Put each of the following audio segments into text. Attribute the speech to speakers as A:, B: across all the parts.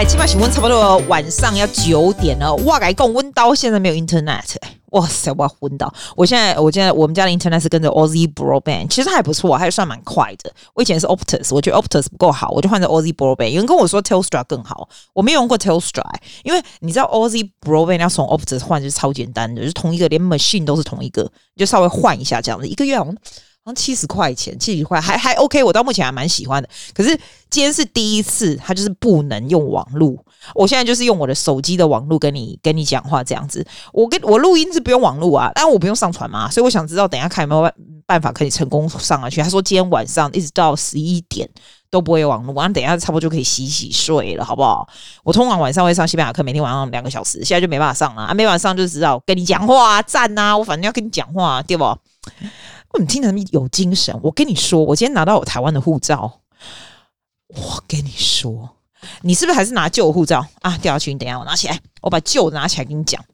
A: 来，今晚请问差不多晚上要九点了。哇，改共温刀现在没有 internet，哇塞，我昏倒！我现在，我现在我们家的 internet 是跟着 Aussie Broadband，其实还不错，还算蛮快的。我以前是 Optus，我觉得 Optus 不够好，我就换成 Aussie Broadband。有人跟我说 Telstra 更好，我没有用过 Telstra，因为你知道 Aussie Broadband 要从 Optus 换就是超简单的，就是同一个，连 machine 都是同一个，就稍微换一下这样子，一个月。好像七十块钱，七十块还还 OK，我到目前还蛮喜欢的。可是今天是第一次，他就是不能用网络。我现在就是用我的手机的网络跟你跟你讲话这样子。我跟我录音是不用网络啊，但我不用上传嘛，所以我想知道等下看有没有办法可以成功上去。他说今天晚上一直到十一点都不会网络，晚上等下差不多就可以洗洗睡了，好不好？我通常晚上会上西班牙课，每天晚上两个小时，现在就没办法上了啊，没办法上就知道跟你讲话啊，赞啊，我反正要跟你讲话，对不？我怎么听着有精神？我跟你说，我今天拿到我台湾的护照。我跟你说，你是不是还是拿旧护照啊？掉下去，你等一下我拿起来，我把旧的拿起来跟你讲。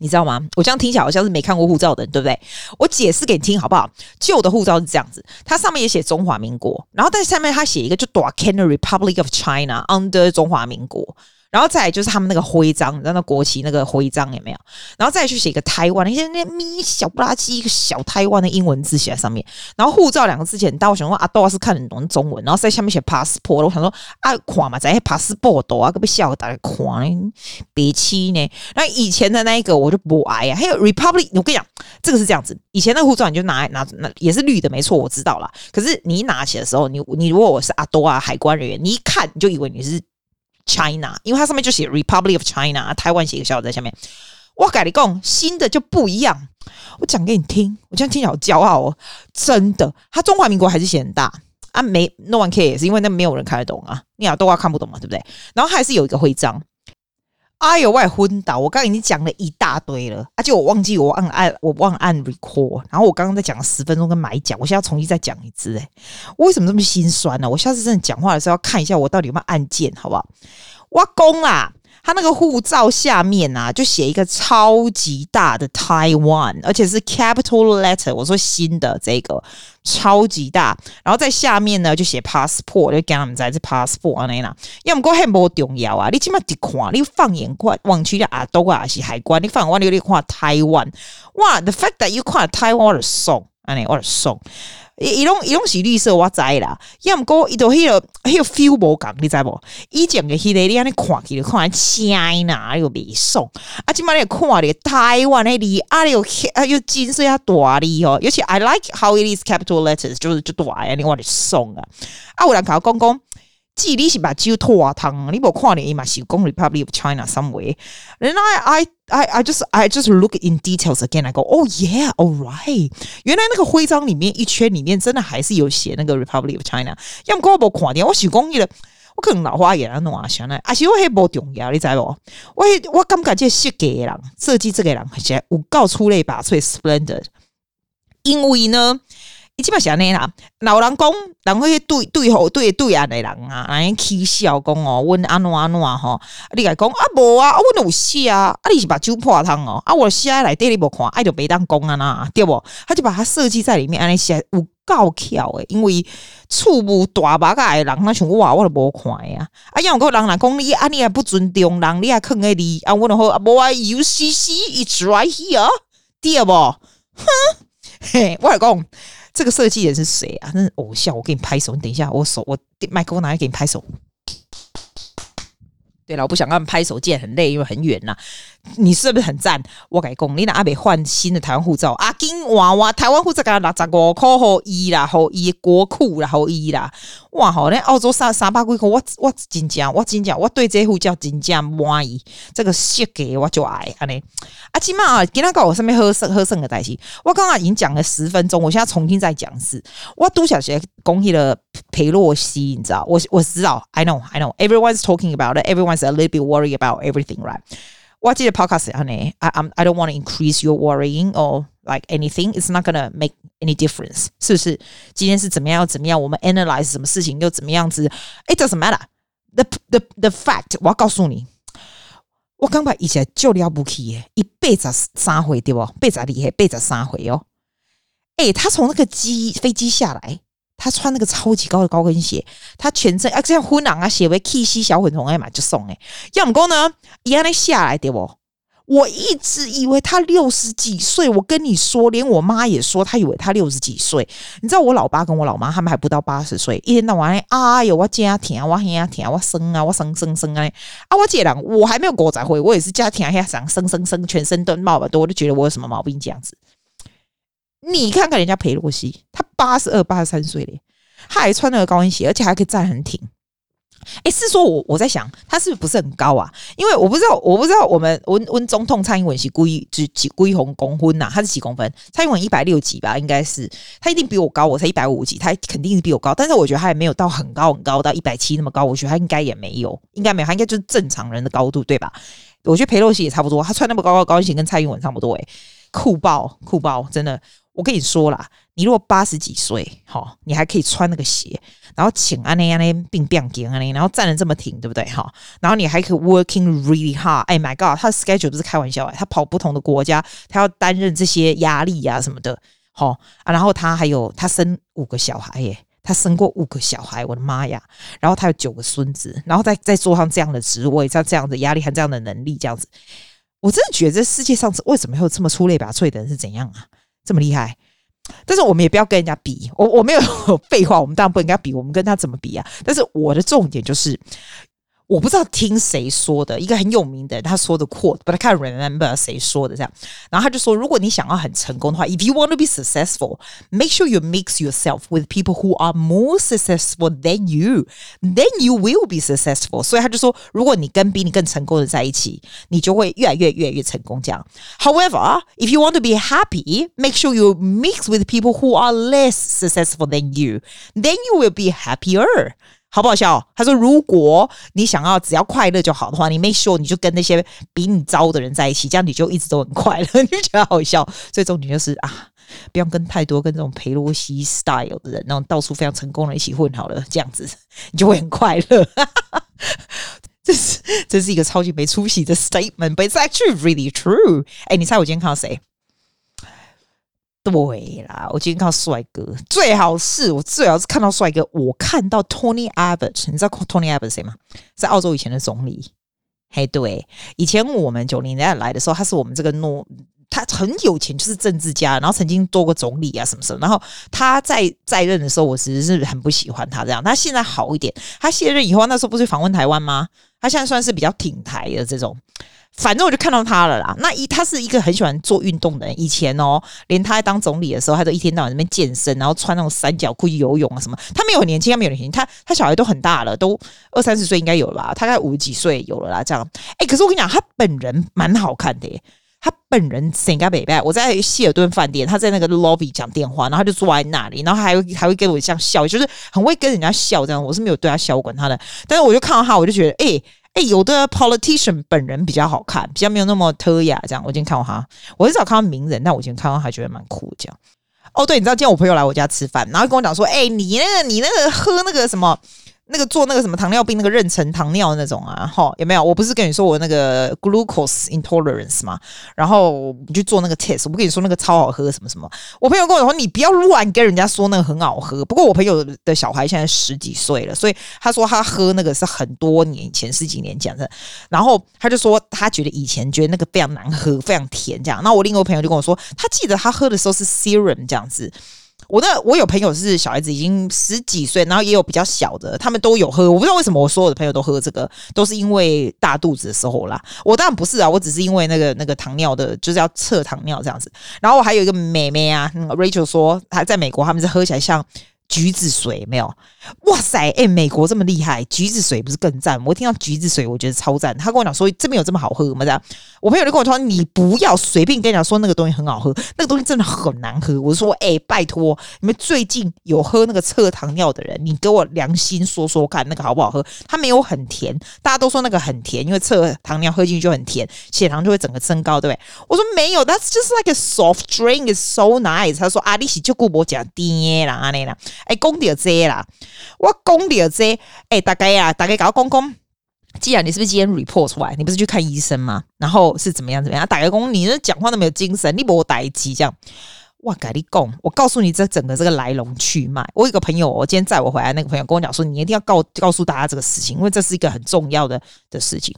A: 你知道吗？我这样听起来好像是没看过护照的人，对不对？我解释给你听好不好？旧的护照是这样子，它上面也写中华民国，然后在下面它写一个就 Canada Republic of China under 中华民国。然后再来就是他们那个徽章，你知道那国旗那个徽章有没有？然后再去写一个台湾，那些那咪小不拉几一个小台湾的英文字写在上面。然后护照两个字写很大，我想说阿多是看得懂中文，然后在下面写 passport，我想说啊，垮嘛，在 passport 啊，可不笑大家看别气呢。那以前的那一个我就不爱啊，还有 republic，我跟你讲，这个是这样子，以前那个护照你就拿拿那也是绿的，没错，我知道啦。可是你一拿起的时候，你你如果我是阿多啊，海关人员，你一看你就以为你是。China，因为它上面就写 Republic of China，台湾写一个小在下面。我跟你讲，新的就不一样。我讲给你听，我这样听起来好骄傲哦。真的，它中华民国还是写很大啊，没 No one cares，因为那没有人看得懂啊，你俩都要看不懂嘛，对不对？然后还是有一个徽章。哎呦，我也昏倒！我刚刚已经讲了一大堆了，而且我忘记我按按我忘按 record，然后我刚刚在讲了十分钟跟买讲，我现在要重新再讲一次，哎，我为什么这么心酸呢？我下次真的讲话的时候要看一下我到底有没有按键，好不好？挖工啦！他那个护照下面啊，就写一个超级大的 Taiwan，而且是 capital letter。我说新的这个超级大，然后在下面呢就写 passport，就讲他们在这 passport 那啦。要么过很不重要啊，你起码得看，你放眼看，望去的啊都啊是海关，你放眼望你你看台湾，哇，the fact that you 看台湾的送，安尼我的送。伊拢伊拢是绿色，我知啦。要毋过伊都迄个迄个 feel 无共，你知无？以前个迄个你安尼看起来看 China 又袂爽，啊，即摆你看咧台湾诶字，啊又啊又金色啊大哩哦，尤其 I like how it is capital letters，就是就大啊，你我咧爽啊！啊，有人甲我讲讲。记你是把酒拖啊汤，你无看你嘛是讲 Republic of China somewhere。然后 I I I just I just look in details again。I go oh yeah, all right。原来那个徽章里面一圈里面真的还是有写那个 Republic of China。要么我无看见，我是讲伊个，我可能老花眼啊弄啊想呢，啊是我迄无重要，你知无？我我感觉这设计的人设计这个人，而且有够出类拔萃，splendid。因为呢。伊即摆是安尼啦，老人讲，人会对对吼对对岸的人啊，安尼起笑讲哦，阮安怎安怎吼，你甲讲啊无啊，啊阮有写啊，啊你是目睭破汤哦，啊我写内底你无看，爱就别当讲啊呐，对无？他就把它设计在里面，安尼写有够巧诶，因为厝无大把个诶人，那像我我都无看呀，啊要个人来讲你，啊你也不尊重人，你也坑个你，啊阮就好啊无啊，UCC it's right here，对无？哼，嘿，我来讲。这个设计人是谁啊？真是偶像，我给你拍手。你等一下，我手我麦克风拿来给你拍手。对了，我不想让他们拍手键很累，因为很远呐、你是不是很赞？我改讲，你那阿北换新的台湾护照，阿金娃娃台湾护照给他六十五块好一啦，好一国库啦，好一啦。哇，好，那澳洲三三百几块，我我真正我真正我对这护照真正满意。这个设计我就爱安尼。啊，起码啊，今天搞我上面喝剩喝剩的代志，我刚刚已经讲了十分钟，我现在重新再讲一次。我都小学恭喜了裴洛西，你知道？我我知道，I know I know everyone's talking about it, everyone's a little bit worried about everything, right? 我记得 podcast 啊，呢，I I'm I don't want to increase your worrying or like anything. It's not gonna make any difference，是不是？今天是怎么样又怎么样？我们 analyze 什么事情又怎么样子？It doesn't matter. The the the fact，我要告诉你，我刚把以前就了不起耶，一辈子三回对不？辈子厉害，辈子三回哦。诶，他从那个机飞机下来，他穿那个超级高的高跟鞋，他全身啊，这样灰狼啊，写为 K C 小粉红哎嘛，就送哎。要么讲呢，一样的下来对不？我一直以为他六十几岁，我跟你说，连我妈也说，她以为他六十几岁。你知道我老爸跟我老妈他们还不到八十岁，一天到晚哎呦，我家庭啊，我兄啊我生啊，我生生生啊，啊我姐俩我还没有过再会，我也是家庭啊，想生生生，全身都冒吧，多我就觉得我有什么毛病这样子。你看看人家裴洛西，他八十二、八十三岁了，他还穿那个高跟鞋，而且还可以站很挺。哎，是说我我在想，他是不是不是很高啊？因为我不知道，我不知道我们温温总统蔡英文是几几几几红公分呐？他是几公分？蔡英文一百六几吧，应该是他一定比我高，我才一百五几，他肯定是比我高。但是我觉得他也没有到很高很高，到一百七那么高。我觉得他应该也没有，应该没有，他应该就是正常人的高度，对吧？我觉得裴洛西也差不多，他穿那么高高高跟鞋，跟蔡英文差不多，诶，酷爆酷爆，真的。我跟你说啦，你如果八十几岁，哈，你还可以穿那个鞋，然后请安内安内并变紧安内，然后站得这么挺，对不对？哈，然后你还可以 working really hard。哎，My God，他的 schedule 不是开玩笑哎，他跑不同的国家，他要担任这些压力呀、什么的，哈，然后他还有他生五个小孩耶，他生过五个小孩，我的妈呀！然后他有九个孙子，然后再再坐上这样的职位，像这样的压力和这样的能力，这样子，我真的觉得这世界上为什么会有这么出类拔萃的人是怎样啊？这么厉害，但是我们也不要跟人家比。我我没有 废话，我们当然不应该比。我们跟他怎么比啊？但是我的重点就是。我不知道听谁说的，一个很有名的人他说的 quote，but I can't remember 谁说的这样。然后他就说，如果你想要很成功的话，if you want to be successful, make sure you mix yourself with people who are more successful than you, then you will be successful。所以他就说，如果你跟比你更成功的在一起，你就会越来越越来越成功。这样。However, if you want to be happy, make sure you mix with people who are less successful than you, then you will be happier。 好不好笑？他说：“如果你想要只要快乐就好的话，你 make sure 你就跟那些比你糟的人在一起，这样你就一直都很快乐。你就觉得好笑。所以重点就是啊，不要跟太多跟这种裴洛西 style 的人，那种到处非常成功的人一起混好了，这样子你就会很快乐。这是这是一个超级没出息的 statement，but it's actually really true。哎，你猜我今天看到谁？”对啦，我今天看到帅哥，最好是我最好是看到帅哥。我看到 Tony Abbott，你知道 Tony Abbott 谁吗？在澳洲以前的总理。嘿，对，以前我们九零年代来的时候，他是我们这个诺，他很有钱，就是政治家，然后曾经做过总理啊什么什么。然后他在在任的时候，我其实是很不喜欢他这样。他现在好一点，他卸任以后，那时候不是访问台湾吗？他现在算是比较挺台的这种。反正我就看到他了啦。那一他是一个很喜欢做运动的人。以前哦，连他在当总理的时候，他都一天到晚在那边健身，然后穿那种三角裤去游泳啊什么。他没有年轻，他没有年轻，他他小孩都很大了，都二三十岁应该有了吧？大概五十几岁有了啦。这样，哎，可是我跟你讲，他本人蛮好看的耶。他本人身家北拜，我在希尔顿饭店，他在那个 lobby 讲电话，然后他就坐在那里，然后还会还会跟我这样笑，就是很会跟人家笑这样。我是没有对他笑，我管他的。但是我就看到他，我就觉得，哎。哎，有的 politician 本人比较好看，比较没有那么特雅。这样，我今天看到他，我很少看到名人，但我今天看到他，觉得蛮酷。这样，哦，对，你知道今天我朋友来我家吃饭，然后跟我讲说，哎，你那个，你那个喝那个什么？那个做那个什么糖尿病那个妊娠糖尿那种啊，哈，有没有？我不是跟你说我那个 glucose intolerance 吗？然后你去做那个 test，我不跟你说那个超好喝什么什么。我朋友跟我说，你不要乱跟人家说那个很好喝。不过我朋友的小孩现在十几岁了，所以他说他喝那个是很多年前十几年讲的。然后他就说他觉得以前觉得那个非常难喝，非常甜这样。那我另一个朋友就跟我说，他记得他喝的时候是 serum 这样子。我的我有朋友是小孩子已经十几岁，然后也有比较小的，他们都有喝。我不知道为什么我所有的朋友都喝这个，都是因为大肚子的时候啦。我当然不是啊，我只是因为那个那个糖尿的，就是要测糖尿这样子。然后我还有一个妹妹啊，嗯，Rachel 说她在美国，他们是喝起来像。橘子水没有，哇塞，哎，美国这么厉害，橘子水不是更赞？我听到橘子水，我觉得超赞。他跟我讲说，这边有这么好喝吗？这样，我朋友就跟我说，你不要随便跟人家说那个东西很好喝，那个东西真的很难喝。我说，哎，拜托，你们最近有喝那个测糖尿的人，你给我良心说说看，那个好不好喝？它没有很甜，大家都说那个很甜，因为测糖尿喝进去就很甜，血糖就会整个升高，对不对？我说没有，That's just like a soft drink, is so nice。他说啊，你是就顾我讲爹啦，阿内啦。哎，讲到这啦，我讲到这，哎、大概呀、啊，大概搞讲讲。既然你是不是今天 report 出来？你不是去看医生吗？然后是怎么样怎么样？大概讲你那讲话都没有精神，你没有待机这样。哇，改立贡，我告诉你这整个这个来龙去脉。我有个朋友，我今天载我回来，那个朋友跟我讲说，你一定要告告诉大家这个事情，因为这是一个很重要的的事情。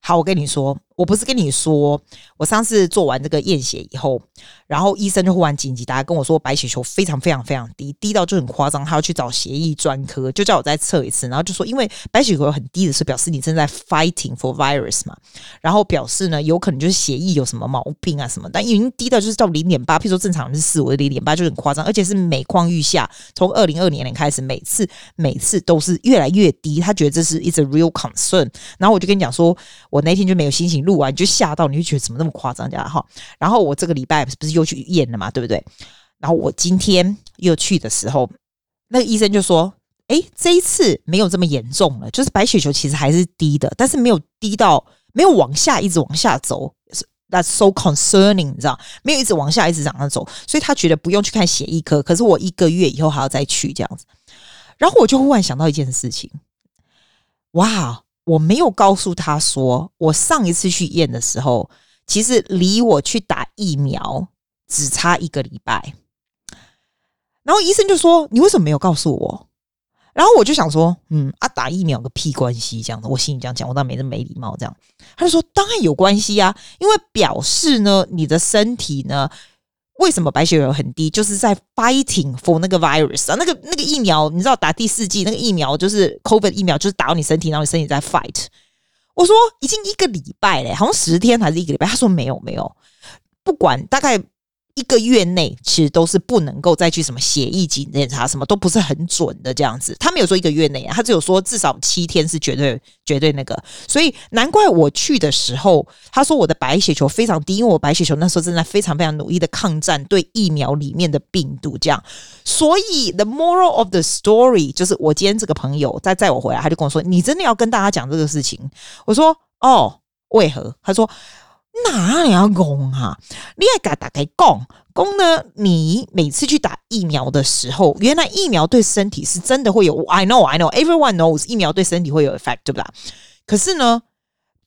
A: 好，我跟你说，我不是跟你说，我上次做完这个验血以后，然后医生就忽然紧急打来跟我说，白血球非常非常非常低，低到就很夸张，他要去找血液专科，就叫我再测一次，然后就说，因为白血球很低的是表示你正在 fighting for virus 嘛，然后表示呢，有可能就是血液有什么毛病啊什么，但已经低到就是到零点八，譬如说正常人是四，我的零点八就很夸张，而且是每况愈下，从二零二零年开始，每次每次都是越来越低，他觉得这是 it's a real concern，然后我就跟你讲说。我那天就没有心情录完，你就吓到，你就觉得怎么那么夸张这样哈。然后我这个礼拜不是又去验了嘛，对不对？然后我今天又去的时候，那个医生就说：“哎，这一次没有这么严重了，就是白血球其实还是低的，但是没有低到没有往下一直往下走。That's so concerning，你知道？没有一直往下一直往上走，所以他觉得不用去看血液科。可是我一个月以后还要再去这样子。然后我就忽然想到一件事情，哇！我没有告诉他说，我上一次去验的时候，其实离我去打疫苗只差一个礼拜。然后医生就说：“你为什么没有告诉我？”然后我就想说：“嗯啊，打疫苗个屁关系？”这样子，我心里这样讲，我倒没那么没礼貌。这样，他就说：“当然有关系啊，因为表示呢，你的身体呢。”为什么白血球很低？就是在 fighting for 那个 virus 啊，那个那个疫苗，你知道打第四剂那个疫苗就是 COVID 疫苗，就是打到你身体，然后你身体在 fight。我说已经一个礼拜嘞，好像十天还是一个礼拜？他说没有没有，不管大概。一个月内其实都是不能够再去什么血液检查，什么都不是很准的这样子。他没有说一个月内啊，他只有说至少七天是绝对绝对那个。所以难怪我去的时候，他说我的白血球非常低，因为我白血球那时候正在非常非常努力的抗战对疫苗里面的病毒这样。所以 the moral of the story 就是我今天这个朋友在载我回来，他就跟我说：“你真的要跟大家讲这个事情？”我说：“哦，为何？”他说。哪里要讲哈？你爱给大家讲讲呢？你每次去打疫苗的时候，原来疫苗对身体是真的会有。I know, I know, everyone knows，疫苗对身体会有 effect，对不啦？可是呢，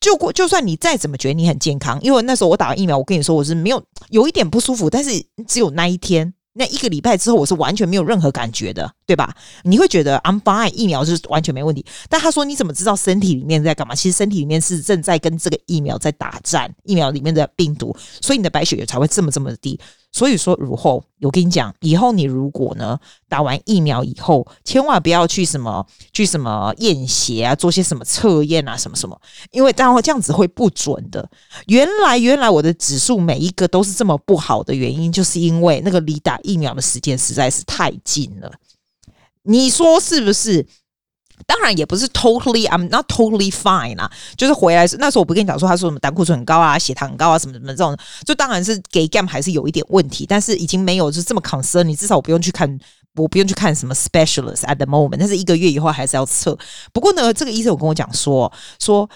A: 就过就算你再怎么觉得你很健康，因为那时候我打完疫苗，我跟你说我是没有有一点不舒服，但是只有那一天。那一个礼拜之后，我是完全没有任何感觉的，对吧？你会觉得 I'm fine，疫苗是完全没问题。但他说你怎么知道身体里面在干嘛？其实身体里面是正在跟这个疫苗在打战，疫苗里面的病毒，所以你的白血球才会这么这么的低。所以说，如后我跟你讲，以后你如果呢打完疫苗以后，千万不要去什么去什么验血啊，做些什么测验啊，什么什么，因为当然这样子会不准的。原来原来我的指数每一个都是这么不好的原因，就是因为那个离打疫苗的时间实在是太近了。你说是不是？当然也不是 totally I'm not totally fine 啊，就是回来是那时候我不跟你讲说他说什么胆固醇很高啊，血糖很高啊，什么什么这种，就当然是给 gam 还是有一点问题，但是已经没有就是这么 concern，你至少我不用去看，我不用去看什么 specialist at the moment，但是一个月以后还是要测。不过呢，这个医生有跟我讲说说。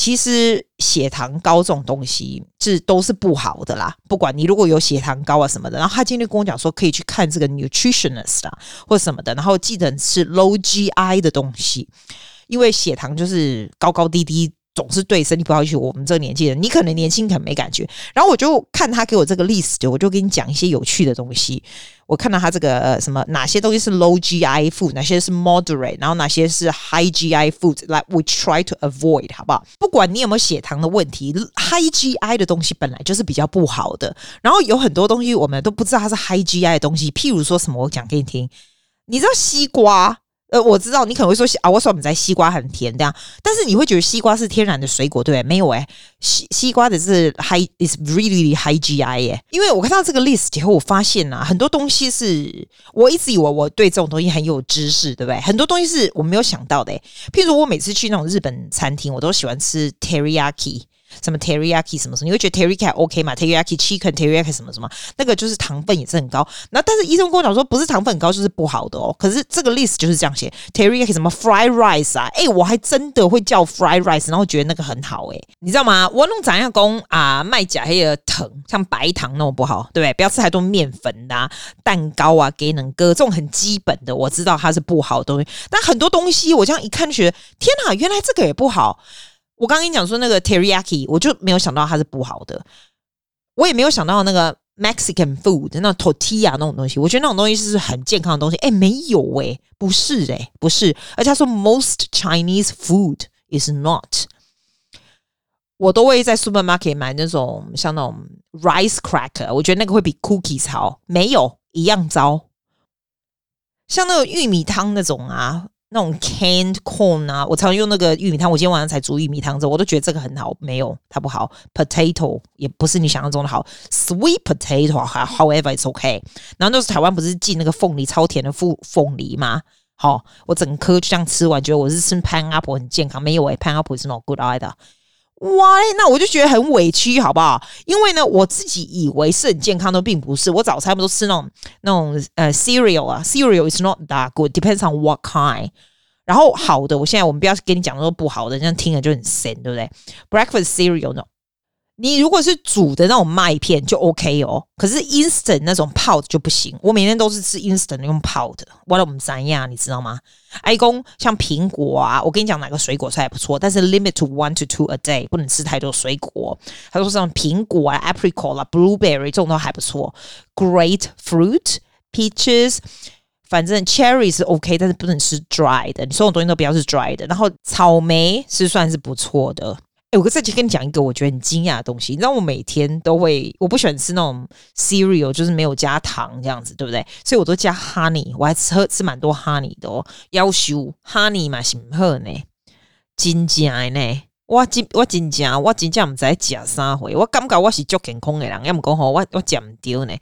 A: 其实血糖高这种东西是都是不好的啦，不管你如果有血糖高啊什么的，然后他今天跟我讲说可以去看这个 nutritionist 啊或什么的，然后记得吃 low GI 的东西，因为血糖就是高高低低。总是对身体不好，去我们这个年纪人，你可能年轻可能没感觉。然后我就看他给我这个 list，我就跟你讲一些有趣的东西。我看到他这个什么，哪些东西是 low GI food，哪些是 moderate，然后哪些是 high GI food，like we try to avoid，好不好？不管你有没有血糖的问题，high GI 的东西本来就是比较不好的。然后有很多东西我们都不知道它是 high GI 的东西，譬如说什么，我讲给你听，你知道西瓜？呃，我知道你可能会说啊，我说我们在西瓜很甜这样，但是你会觉得西瓜是天然的水果，对不对？没有诶、西西瓜的是 high is really high GI 耶、欸。因为我看到这个 list 以后，我发现啊，很多东西是我一直以为我对这种东西很有知识，对不对？很多东西是我没有想到的、欸。譬如我每次去那种日本餐厅，我都喜欢吃 teriyaki。什么 teriyaki 什么什么，你会觉得 teriyaki OK 吗？teriyaki chicken teriyaki 什么什么，那个就是糖分也是很高。那但是医生跟我讲说，不是糖分很高就是不好的哦。可是这个 list 就是这样写，teriyaki 什么 fried rice 啊，哎，我还真的会叫 fried rice，然后觉得那个很好哎，你知道吗？我弄怎样工啊，卖假黑的糖，像白糖那种不好，对不对？不要吃太多面粉呐、蛋糕啊，给能哥这种很基本的，我知道它是不好的东西。但很多东西我这样一看就觉得，天哪，原来这个也不好。我刚跟你讲说那个 teriyaki，我就没有想到它是不好的，我也没有想到那个 Mexican food 那 tortilla 那种东西，我觉得那种东西是很健康的东西。哎，没有诶，不是诶，不是。而且他说 most Chinese food is not。我都会在 supermarket 买那种像那种 rice cracker，我觉得那个会比 cookies 好。没有一样糟。像那个玉米汤那种啊。那种 canned corn 啊，我常用那个玉米汤。我今天晚上才煮玉米汤之后，我都觉得这个很好。没有，它不好。Potato 也不是你想象中的好。Sweet potato，however it's okay。然后那时候台湾不是进那个凤梨超甜的凤凤梨吗？好，我整颗就这样吃完，觉得我是吃 pineapple 很健康。没有诶、欸、pineapple is not good either。Why？，那我就觉得很委屈，好不好？因为呢，我自己以为是很健康的，并不是。我早餐不都吃那种那种呃 cereal 啊，cereal is not that good，depends on what kind。然后好的，我现在我们不要跟你讲说不好的，这样听了就很神，对不对？Breakfast cereal 呢？你如果是煮的那种麦片就 OK 哦，可是 instant 那种泡的就不行。我每天都是吃 instant 用泡的，我都不知道，你知道吗？爱公像苹果啊，我跟你讲哪个水果菜不错，但是 limit to one to two a day，不能吃太多水果。他说像苹果啊、apricot 啦、blueberry 这种都还不错。Great fruit, peaches，反正 cherry 是 OK，但是不能吃 dry 的，你所有东西都不要是 dry 的。然后草莓是算是不错的。哎，我再去跟你讲一个我觉得很惊讶的东西。你知道我每天都会，我不喜欢吃那种 cereal，就是没有加糖这样子，对不对？所以我都加 honey，我还吃吃蛮多 honey 的哦。要求 honey 嘛是不好呢，真正呢，我真我真正我真正唔知加啥回，我感觉我是足健康的人，要么讲好我我讲唔丢呢。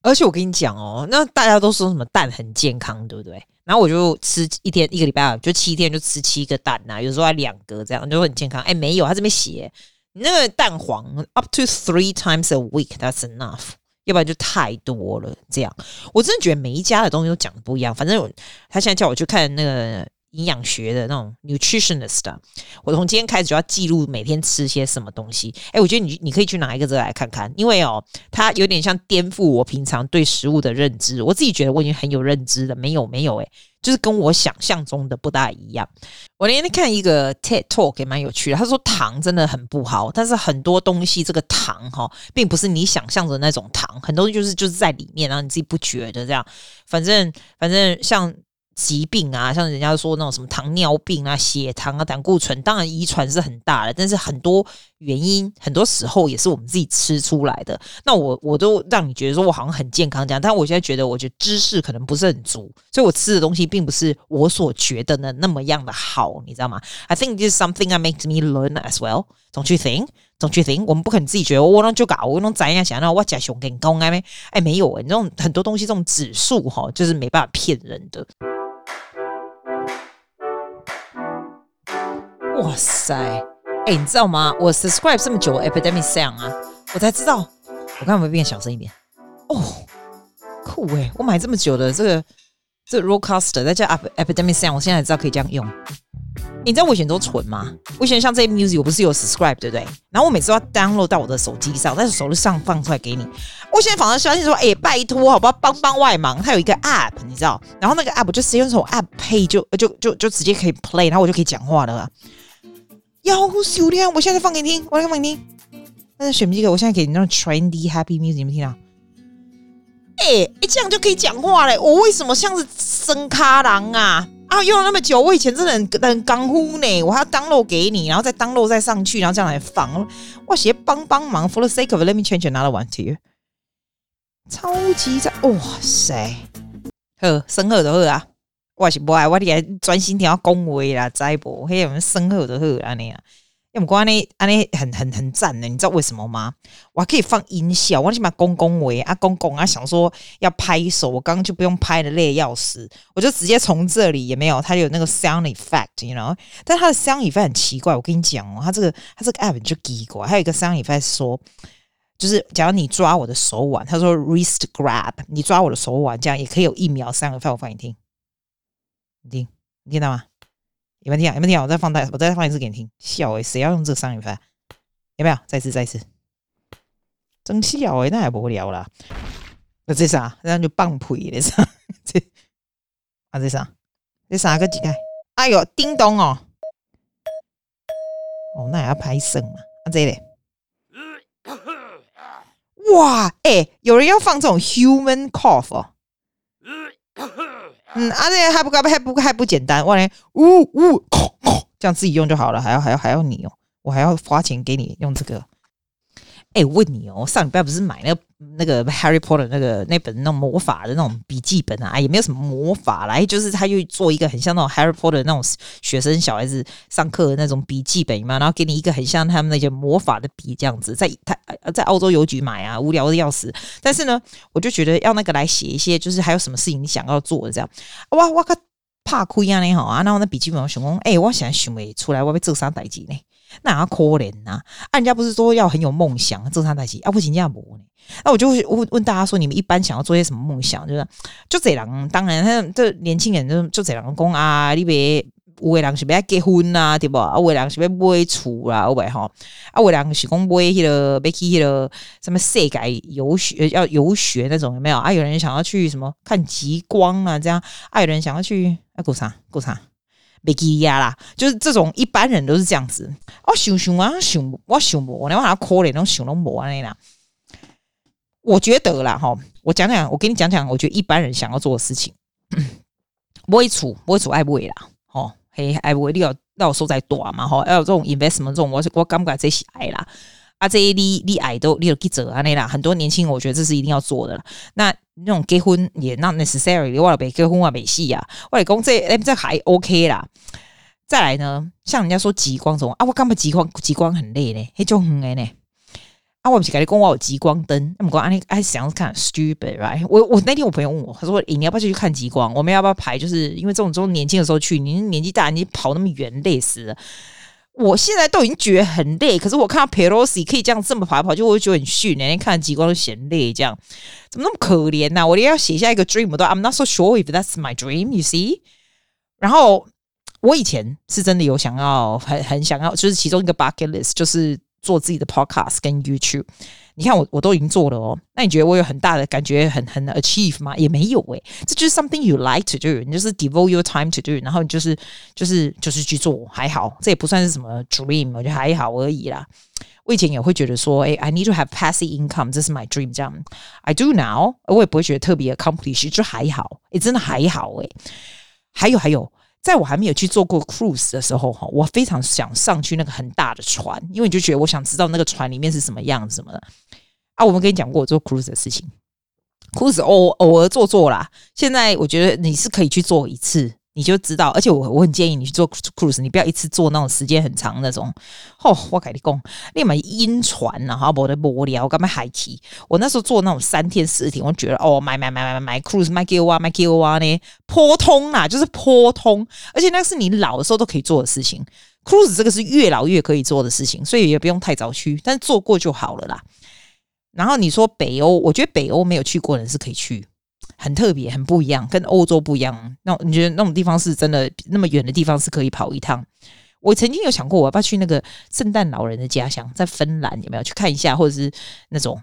A: 而且我跟你讲哦，那大家都说什么蛋很健康，对不对？然后我就吃一天一个礼拜，就七天就吃七个蛋呐、有时候还两个这样，就很健康。哎，没有，他这边写那个蛋黄 up to three times a week，that's enough，要不然就太多了。这样，我真的觉得每一家的东西都讲的不一样。反正他现在叫我去看那个。营养学的那种 nutritionist，我从今天开始就要记录每天吃些什么东西。哎，我觉得你你可以去拿一个这个来看看，因为哦，它有点像颠覆我平常对食物的认知。我自己觉得我已经很有认知了，没有没有，哎，就是跟我想象中的不大一样。我那天看一个 TED Talk 也蛮有趣的，他说糖真的很不好，但是很多东西这个糖哈，并不是你想象的那种糖，很多就是就是在里面，然后你自己不觉得这样。反正反正像。疾病啊，像人家说那种什么糖尿病啊、血糖啊、胆固醇，当然遗传是很大的，但是很多原因，很多时候也是我们自己吃出来的。那我我都让你觉得说我好像很健康这样，但我现在觉得，我觉得知识可能不是很足，所以我吃的东西并不是我所觉得的那么样的好，你知道吗？I think this is something ah makes me learn as well. Don't you think? Don't you think? 我们不可能自己觉得我能就搞，我能怎样想？那我假熊给你讲哎没？哎没有哎，这种很多东西这种指数哈，就是没办法骗人的。哇塞，哎，你知道吗？我 subscribe 这么久 Epidemic Sound 啊，我才知道，我看有没有变小声一点。哦，酷哎！我买这么久的这个这 Rodecaster 再加 Epidemic Sound，我现在才知道可以这样用。你知道我以前都蠢吗？我以前像这些 music，我不是有 subscribe 对不对？然后我每次都要 download 到我的手机上，在手机上放出来给你。我现在反而相信说，哎，拜托，好不好？帮帮外忙。它有一个 app，你知道？然后那个 app 就直接用这种 app pay 就就就就直接可以 play，然后我就可以讲话了。要修炼！我现在放给你听，我来放给你听。但是选一个，我现在给你那种 trendy happy music，你们听到？哎、欸、哎，这样就可以讲话嘞！我为什么像是生咖郎啊？啊，用了那么久，我以前真的很很刚乎呢。我还要 download 给你，然后再 download 再上去，然后这样来放。我写帮帮忙，for the sake of let me change another one to you。超级赞！哇塞，呵，生贺的贺啊！我是不爱，我得专心听我讲话啦，知不？嘿，我们生贺的贺安尼啊，因为我安尼安尼很很很赞的，你知道为什么吗？我还可以放音效，我起码讲讲话啊，讲讲啊，想说要拍手，我刚刚就不用拍的累要死，我就直接从这里也没有，它有那个 sound effect，you know？但它的 sound effect 很奇怪，我跟你讲哦，它这个它这个 app 就奇怪，还有一个 sound effect 说，就是假如你抓我的手腕，他说 wrist grab，你抓我的手腕，这样也可以有一秒 sound effect，我放你听。你听，你听到吗？有没有听啊？有没有听啊？我再放大，我再放一次给你听。笑诶，谁要用这个商业法？有没有？再次，再次。真笑诶，那还不会聊啦。那这啥？这样就放屁的啥？这啊这啥？这啥个几个？哎呦，叮咚哦！哦，那也要拍声嘛？啊这里。哇，哎、欸，有人要放这种 human cough 哦。嗯，啊，这还不还不还不还不简单，我连，呜呜，这样自己用就好了，还要还要还要你哦，我还要花钱给你用这个。哎、问你哦，上礼拜不是买那个那个 Harry Potter 那个那本那种魔法的那种笔记本啊？也没有什么魔法啦，就是他又做一个很像那种 Harry Potter 那种学生小孩子上课的那种笔记本嘛，然后给你一个很像他们那些魔法的笔这样子，在他在澳洲邮局买啊，无聊的要死。但是呢，我就觉得要那个来写一些，就是还有什么事情你想要做的这样。哇哇靠，怕亏啊你好啊，然后那笔记本我想说，哎、我想想没出来，我要做啥代志呢？那可怜呐！啊，人家不是说要很有梦想，正常代志啊？不行，这样不呢？那我就会问问大家说，你们一般想要做些什么梦想？就是就这人，当然他这年轻人就就这人讲啊，你别有的人是要结婚啊，对不？啊，有的人是要买厝啦，有没哈？啊，有的人是讲买迄个，买去迄个什么世界游学，要游学那种有没有？啊，有人想要去什么看极光啊，这样啊，有人想要去啊，过啥过啥？没记呀啦，就是这种一般人都是这样子。我想想啊，想我想我，然后还可怜那种想都没那啦。我觉得啦，哈，我讲讲，我给你讲讲，我觉得一般人想要做的事情，买厝，买厝爱不会啦，吼，嘿，爱不会你要让我收在短嘛，吼，要有这种 investment 这种，我我感觉这是爱啦。啊，这些你你爱都你有记者啊那啦，很多年轻人我觉得这是一定要做的啦。那那种结婚也 not necessary，我别结婚我别死啊，我来讲这哎这还 OK 啦。再来呢，像人家说极光这种啊，我干嘛极光极光很累呢？那种很累呢。啊，我不是跟你讲我有极光灯，那么讲啊，你爱想看 stupid，right？我我那天我朋友问我，他说、欸、你要不要去看极光？我们要不要排？就是因为这种这种年轻的时候去，你年纪大，你跑那么远累死了。我现在都已经觉得很累，可是我看到 Pelosi 可以这样这么跑来跑去，我就觉得很逊。连看极光都嫌累，这样怎么那么可怜呢、啊？我连要写下一个 dream 都 I'm not so sure if that's my dream. You see？然后我以前是真的有想要很很想要，就是其中一个 bucket list 就是做自己的 podcast 跟 YouTube。你看我我都已经做了哦，那你觉得我有很大的感觉很很 achieve 吗？也没有诶、这就是 something you like to do，你就是 devote your time to do，然后你就是就是就是去做，还好，这也不算是什么 dream，我觉得还好而已啦。我以前也会觉得说，哎，I need to have passive income，这是 my dream，这样 I do now，我也不会觉得特别 accomplish，就还好，哎，真的还好诶、欸。还有还有。在我还没有去做过 cruise 的时候，哈，我非常想上去那个很大的船，因为你就觉得我想知道那个船里面是什么样子什么的。啊，我们跟你讲过我做 cruise 的事情，cruise 偶偶尔做做啦。现在我觉得你是可以去做一次。你就知道，而且我我很建议你去做 cruise，你不要一次做那种时间很长那种。哦，我跟你讲，你买晕船啊，哈，我的无聊，我干嘛海奇？我那时候做那种三天四天，我觉得哦，买买买买买 cruise，买给我啊，买给我啊呢，颇通啊，就是颇通，而且那是你老的时候都可以做的事情。cruise 这个是越老越可以做的事情，所以也不用太早去，但是做过就好了啦。然后你说北欧，我觉得北欧没有去过的人是可以去。很特别，很不一样，跟欧洲不一样。那你觉得那种地方是真的那么远的地方是可以跑一趟？我曾经有想过，我要不要去那个圣诞老人的家乡，在芬兰有没有去看一下，或者是那种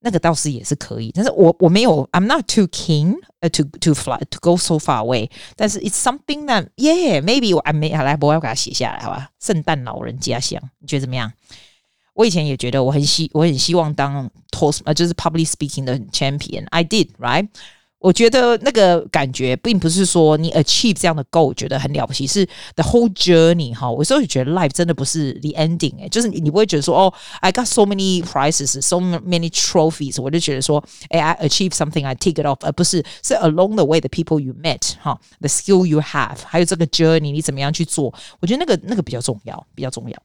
A: 那个倒是也是可以。但是我我没有，I'm not too keen to to fly to go so far away。但是 it's something that yeah maybe I may 好来，我要给它写下来，好吧？圣诞老人家乡，你觉得怎么样？我以前也觉得我很希我很希望当 toast 呃就是 public speaking 的 champion。I did right。我觉得那个感觉并不是说你 achieve 这样的 goal 觉得很了不起，是 the whole journey 哈。我有时候觉得 life 真的不是 the ending 哎，就是你不会觉得说哦，I got so many prizes, so many trophies，我就觉得说哎，I achieve something, I take it off，而不是是 along the way the people you met 哈，the skill you have，还有这个 journey 你怎么样去做，我觉得那个那个比较重要，比较重要。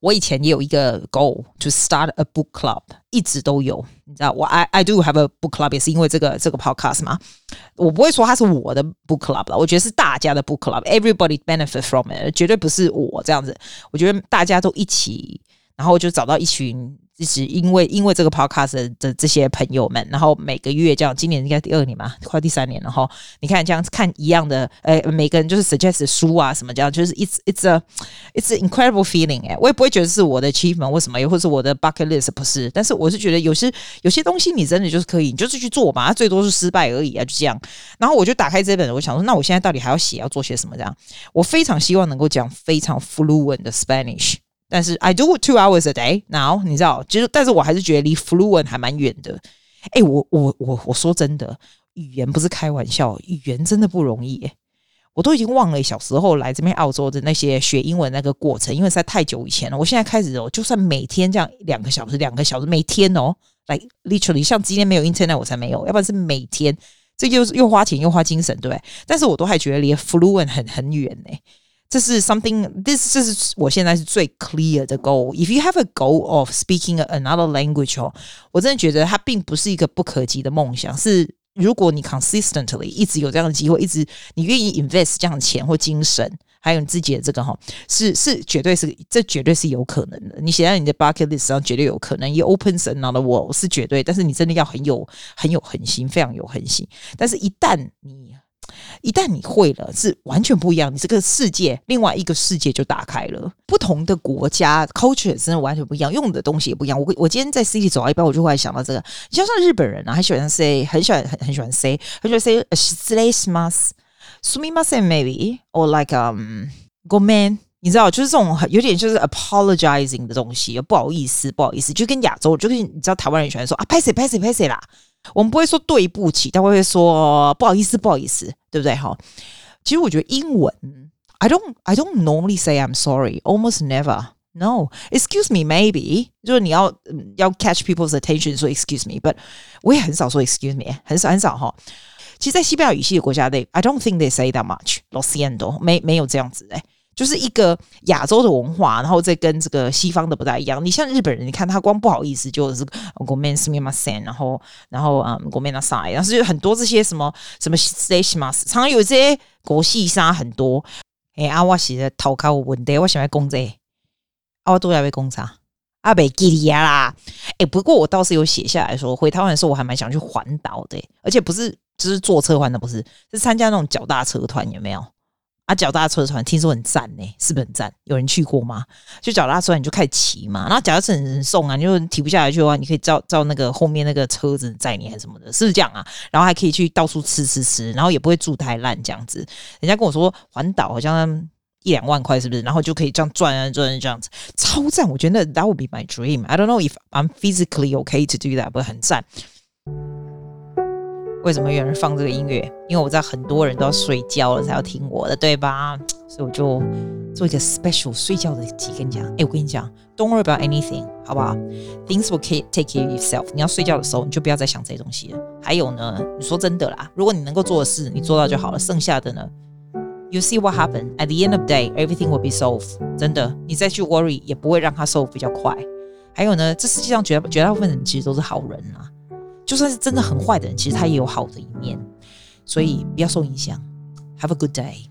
A: 我以前也有一个 goal to start a book club，一直都有，你知道，我 I I do have a book club，也是因为这个这个 podcast 嘛。我不会说它是我的 book club 了，我觉得是大家的 book club，everybody benefit from it，绝对不是我这样子。我觉得大家都一起， 然后就找到一群。一直因为因为这个 podcast 的，的这些朋友们，然后每个月这样，今年应该第二年嘛，快第三年了哈。你看这样看一样的，呃，每个人就是 suggest 书啊什么这样，就是 it's it's a it's incredible feeling 哎，我也不会觉得是我的 achievement 为什么，又或是我的 bucket list 不是，但是我是觉得有些有些东西你真的就是可以，你就是去做嘛，最多是失败而已啊，就这样。然后我就打开这本，我想说，那我现在到底还要写要做些什么这样？我非常希望能够讲非常 fluent 的 Spanish。但是 I do two hours a day now，你知道，其实但是我还是觉得离 fluent 还蛮远的。哎，我我我我说真的，语言不是开玩笑，语言真的不容易。我都已经忘了小时候来这边澳洲的那些学英文那个过程，因为实在太久以前了。我现在开始哦，就算每天这样两个小时、两个小时，每天哦，like literally 像今天没有 internet 我才没有，要不然是每天，这就是又花钱又花精神，对不对？但是我都还觉得离 fluent 很很远呢。这是 something，this 这是我现在是最 clear 的 goal。If you have a goal of speaking another language 哦，我真的觉得它并不是一个不可及的梦想。是如果你 consistently 一直有这样的机会，一直你愿意 invest 这样的钱或精神，还有你自己的这个哈，是是绝对是这绝对是有可能的。你写在你的 bucket list 上绝对有可能，也 opens another world 是绝对。但是你真的要很有很有恒心，非常有恒心。但是一旦你一旦你会了，是完全不一样。你这个世界，另外一个世界就打开了。不同的国家 culture 真的完全不一样，用的东西也不一样。我我今天在 city 走到一半，我就会想到这个。你像像日本人啊，很喜欢 say，很喜欢很很喜欢 say，很喜欢 say 失礼します、すみません maybe or like um ごめん，你知道，就是这种有点就是 apologizing 的东西，不好意思，不好意思，就跟亚洲，就跟你知道台湾人喜欢说啊，拍谢拍谢拍谢啦。 我们不会说对不起，但会说不好意思，不好意思，对不对？哈，其实我觉得英文，I don't, I don't normally say I'm sorry, almost never. No, excuse me, maybe 就是你要要 catch people's attention，说 excuse me，but 我也很少说 excuse me，很少很少哈。其实，在西班牙语系的国家内，I don't think they say that much. Lo siento，没没有这样子诶。就是一个亚洲的文化，然后再跟这个西方的不太一样。你像日本人，你看他光不好意思就是ごめんすみません，然后然后嗯ごめんなさい，然后就很多这些什么什么失礼します，常常有这些国际杀很多。哎、欸，阿我写的头壳有问题，我想要讲这个，阿我都要被攻杀，阿北吉利亚啦。哎、欸，不过我倒是有写下来说，回台湾的时候我还蛮想去环岛的，而且不是只、就是坐车环的，不是是参加那种脚踏车团，有没有？ 啊，脚踏车团听说很赞呢，是不是很赞？有人去过吗？就脚踏车你就开始骑嘛，然后脚踏车很送啊，你就停不下来去的话，你可以照照那个后面那个车子载你还是什么的，是不是这样啊？然后还可以去到处吃吃吃，然后也不会住太烂这样子。人家跟我说环岛好像一两万块，是不是？然后就可以这样转啊转这样子，超赞！我觉得 that would be my dream. I don't know if I'm physically okay to do that，不过很赞。为什么有人放这个音乐？因为我知道很多人都要睡觉了才要听我的，对吧？所以我就做一个 special 睡觉的集跟你讲。哎，我跟你讲，Don't worry about anything，好不好？Things will take care of yourself。你要睡觉的时候，你就不要再想这些东西了。还有呢，你说真的啦，如果你能够做的事，你做到就好了。剩下的呢，You see what happened at the end of day, everything will be solved。真的，你再去 worry 也不会让它 solve 比较快。还有呢，这世界上绝绝大部分人其实都是好人啊。就算是真的很坏的人其实他也有好的一面。所以不要受影响。Have a good day